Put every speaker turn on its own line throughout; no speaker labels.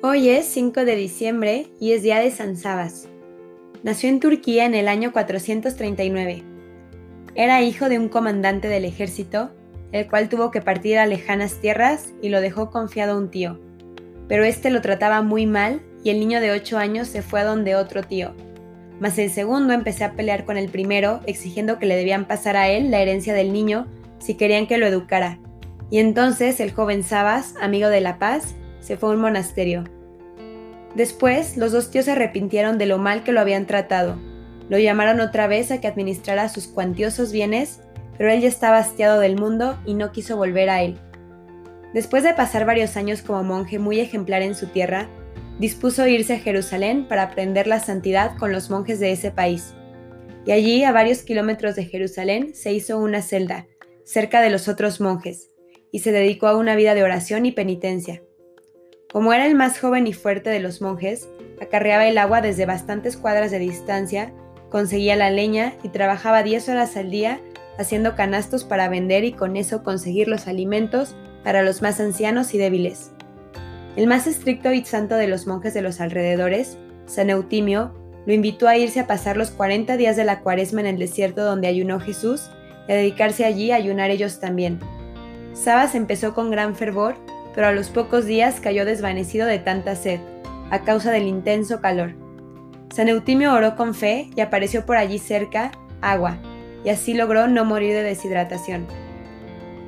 Hoy es 5 de diciembre y es día de San Sabas. Nació en Turquía en el año 439. Era hijo de un comandante del ejército, el cual tuvo que partir a lejanas tierras y lo dejó confiado a un tío. Pero este lo trataba muy mal y el niño de 8 años se fue a donde otro tío. Mas el segundo empecé a pelear con el primero, exigiendo que le debían pasar a él la herencia del niño si querían que lo educara. Y entonces el joven Sabas, amigo de la paz, se fue a un monasterio. Después, los dos tíos se arrepintieron de lo mal que lo habían tratado. Lo llamaron otra vez a que administrara sus cuantiosos bienes, pero él ya estaba hastiado del mundo y no quiso volver a él. Después de pasar varios años como monje muy ejemplar en su tierra, dispuso irse a Jerusalén para aprender la santidad con los monjes de ese país. Y allí, a varios kilómetros de Jerusalén, se hizo una celda, cerca de los otros monjes, y se dedicó a una vida de oración y penitencia. Como era el más joven y fuerte de los monjes, acarreaba el agua desde bastantes cuadras de distancia, conseguía la leña y trabajaba 10 horas al día haciendo canastos para vender y con eso conseguir los alimentos para los más ancianos y débiles. El más estricto y santo de los monjes de los alrededores, San Eutimio, lo invitó a irse a pasar los 40 días de la cuaresma en el desierto donde ayunó Jesús y a dedicarse allí a ayunar ellos también. Sabas empezó con gran fervor pero a los pocos días cayó desvanecido de tanta sed, a causa del intenso calor. San Eutimio oró con fe y apareció por allí cerca agua, y así logró no morir de deshidratación.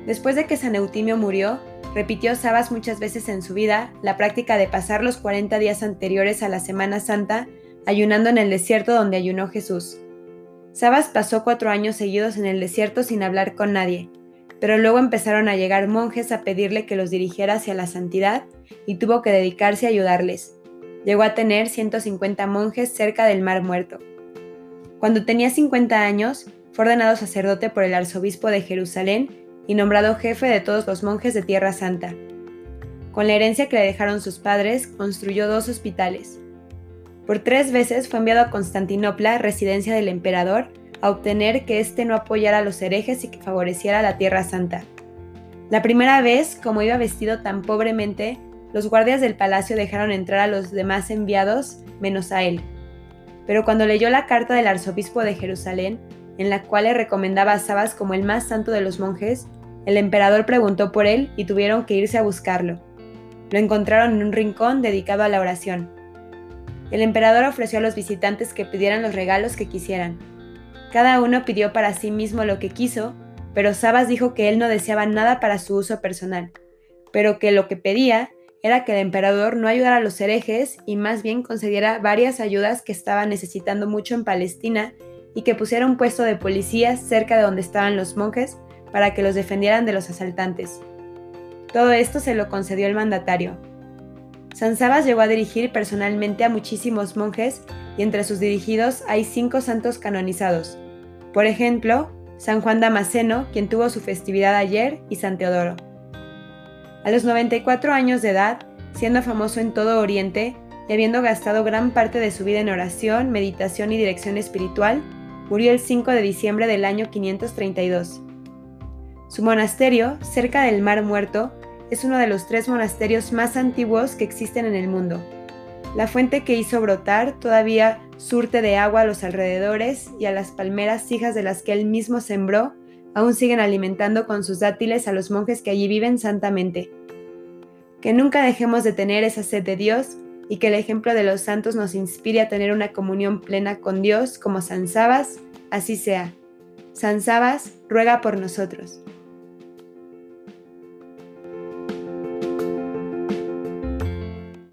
Después de que San Eutimio murió, repitió Sabas muchas veces en su vida la práctica de pasar los 40 días anteriores a la Semana Santa ayunando en el desierto donde ayunó Jesús. Sabas pasó cuatro años seguidos en el desierto sin hablar con nadie, pero luego empezaron a llegar monjes a pedirle que los dirigiera hacia la santidad y tuvo que dedicarse a ayudarles. Llegó a tener 150 monjes cerca del Mar Muerto. Cuando tenía 50 años, fue ordenado sacerdote por el arzobispo de Jerusalén y nombrado jefe de todos los monjes de Tierra Santa. Con la herencia que le dejaron sus padres, construyó dos hospitales. Por tres veces fue enviado a Constantinopla, residencia del emperador, a obtener que éste no apoyara a los herejes y que favoreciera la Tierra Santa. La primera vez, como iba vestido tan pobremente, los guardias del palacio dejaron entrar a los demás enviados, menos a él. Pero cuando leyó la carta del arzobispo de Jerusalén, en la cual le recomendaba a Sabas como el más santo de los monjes, el emperador preguntó por él y tuvieron que irse a buscarlo. Lo encontraron en un rincón dedicado a la oración. El emperador ofreció a los visitantes que pidieran los regalos que quisieran, cada uno pidió para sí mismo lo que quiso, pero Sabas dijo que él no deseaba nada para su uso personal, pero que lo que pedía era que el emperador no ayudara a los herejes y más bien concediera varias ayudas que estaban necesitando mucho en Palestina y que pusiera un puesto de policías cerca de donde estaban los monjes para que los defendieran de los asaltantes. Todo esto se lo concedió el mandatario. San Sabas llegó a dirigir personalmente a muchísimos monjes y entre sus dirigidos hay cinco santos canonizados. Por ejemplo, San Juan Damasceno, quien tuvo su festividad ayer, y San Teodoro. A los 94 años de edad, siendo famoso en todo Oriente y habiendo gastado gran parte de su vida en oración, meditación y dirección espiritual, murió el 5 de diciembre del año 532. Su monasterio, cerca del Mar Muerto, es uno de los tres monasterios más antiguos que existen en el mundo. La fuente que hizo brotar todavía surte de agua a los alrededores y a las palmeras hijas de las que él mismo sembró, aún siguen alimentando con sus dátiles a los monjes que allí viven santamente. Que nunca dejemos de tener esa sed de Dios y que el ejemplo de los santos nos inspire a tener una comunión plena con Dios como San Sabas, así sea. San Sabas, ruega por nosotros.